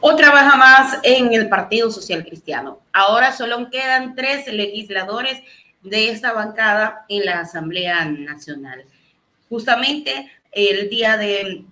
Otra baja más en el Partido Social Cristiano. Ahora solo quedan tres legisladores de esta bancada en la Asamblea Nacional. Justamente el día de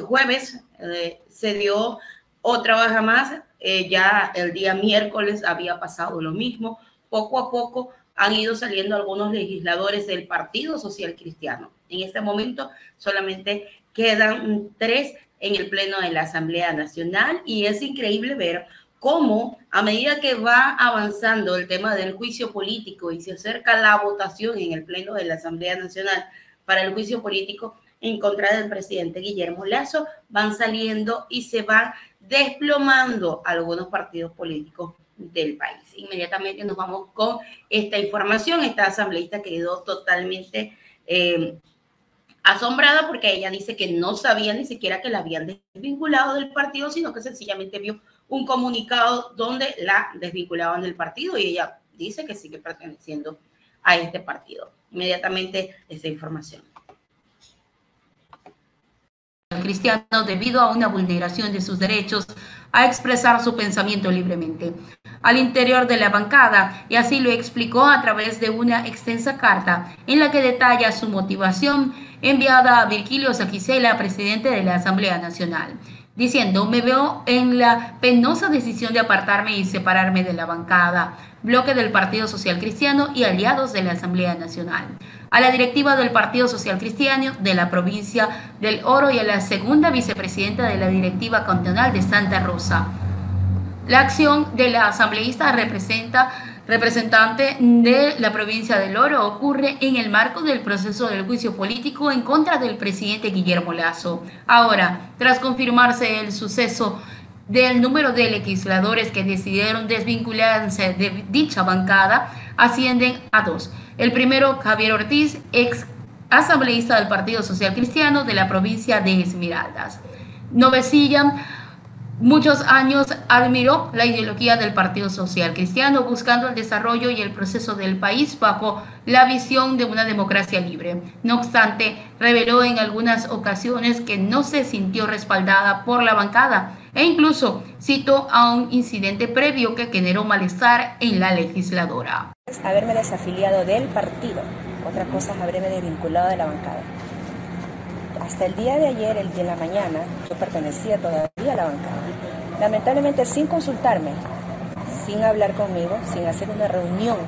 jueves eh, se dio otra baja más. Eh, ya el día miércoles había pasado lo mismo. Poco a poco han ido saliendo algunos legisladores del Partido Social Cristiano. En este momento solamente quedan tres en el Pleno de la Asamblea Nacional y es increíble ver cómo a medida que va avanzando el tema del juicio político y se acerca la votación en el Pleno de la Asamblea Nacional para el juicio político en contra del presidente Guillermo Lazo, van saliendo y se van desplomando algunos partidos políticos del país. Inmediatamente nos vamos con esta información. Esta asambleísta quedó totalmente eh, asombrada porque ella dice que no sabía ni siquiera que la habían desvinculado del partido, sino que sencillamente vio un comunicado donde la desvinculaban del partido y ella dice que sigue perteneciendo a este partido. Inmediatamente esta información cristiano debido a una vulneración de sus derechos a expresar su pensamiento libremente al interior de la bancada y así lo explicó a través de una extensa carta en la que detalla su motivación enviada a Virgilio Saquicela, presidente de la Asamblea Nacional, diciendo, me veo en la penosa decisión de apartarme y separarme de la bancada, bloque del Partido Social Cristiano y aliados de la Asamblea Nacional, a la directiva del Partido Social Cristiano de la provincia del Oro y a la segunda vicepresidenta de la directiva cantonal de Santa Rosa. La acción de la asambleísta representa representante de la provincia del Oro ocurre en el marco del proceso del juicio político en contra del presidente Guillermo Lazo. Ahora, tras confirmarse el suceso del número de legisladores que decidieron desvincularse de dicha bancada, ascienden a dos. El primero, Javier Ortiz, ex asambleísta del Partido Social Cristiano de la provincia de Esmeraldas. Novecilla muchos años admiró la ideología del Partido Social Cristiano, buscando el desarrollo y el proceso del país bajo la visión de una democracia libre. No obstante, reveló en algunas ocasiones que no se sintió respaldada por la bancada e incluso citó a un incidente previo que generó malestar en la legisladora. Haberme desafiliado del partido, otra cosa es haberme desvinculado de la bancada. Hasta el día de ayer, el día de la mañana, yo pertenecía todavía a la bancada. Lamentablemente sin consultarme, sin hablar conmigo, sin hacer una reunión,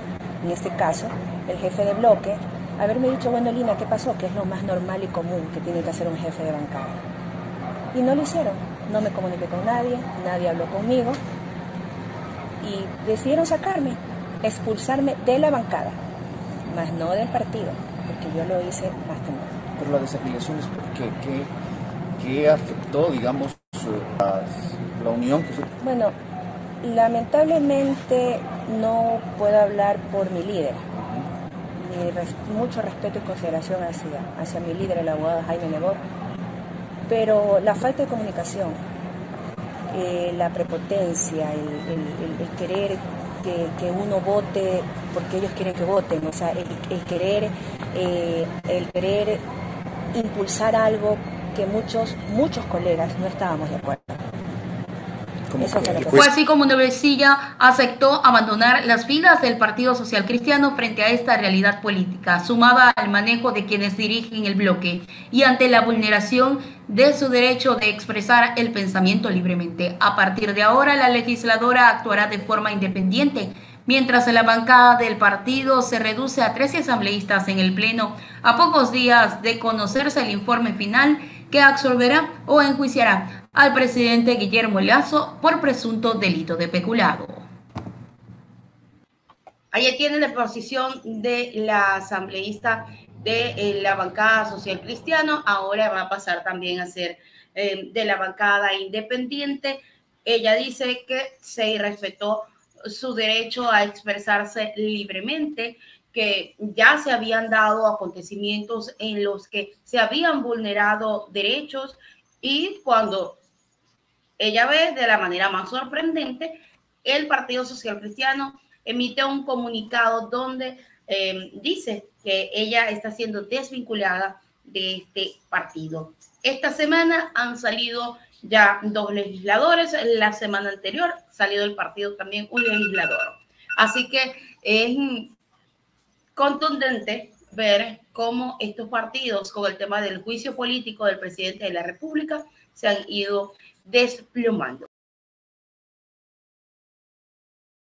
en este caso, el jefe de bloque, haberme dicho, bueno, Lina, ¿qué pasó? Que es lo más normal y común que tiene que hacer un jefe de bancada. Y no lo hicieron. No me comuniqué con nadie, nadie habló conmigo y decidieron sacarme, expulsarme de la bancada, más no del partido, porque yo lo hice más temprano por la desafiliación ¿qué, qué, afectó, digamos, la unión que Bueno, lamentablemente no puedo hablar por mi líder. mucho respeto y consideración hacia, hacia mi líder, el abogado Jaime Nebor, pero la falta de comunicación, eh, la prepotencia, el, querer que, uno vote porque ellos quieren que voten, o sea, el, querer, eh, el querer impulsar algo que muchos, muchos colegas no estábamos de acuerdo. Fue así como Novecilla aceptó abandonar las filas del Partido Social Cristiano frente a esta realidad política, sumada al manejo de quienes dirigen el bloque y ante la vulneración de su derecho de expresar el pensamiento libremente. A partir de ahora, la legisladora actuará de forma independiente mientras la bancada del partido se reduce a 13 asambleístas en el Pleno a pocos días de conocerse el informe final que absolverá o enjuiciará al presidente Guillermo Lazo por presunto delito de peculado. Ahí tiene la posición de la asambleísta de eh, la bancada social cristiano, ahora va a pasar también a ser eh, de la bancada independiente. Ella dice que se respetó su derecho a expresarse libremente, que ya se habían dado acontecimientos en los que se habían vulnerado derechos y cuando ella ve de la manera más sorprendente, el Partido Social Cristiano emite un comunicado donde eh, dice que ella está siendo desvinculada de este partido. Esta semana han salido ya dos legisladores. La semana anterior salió del partido también un legislador. Así que es contundente ver cómo estos partidos, con el tema del juicio político del presidente de la República, se han ido desplomando.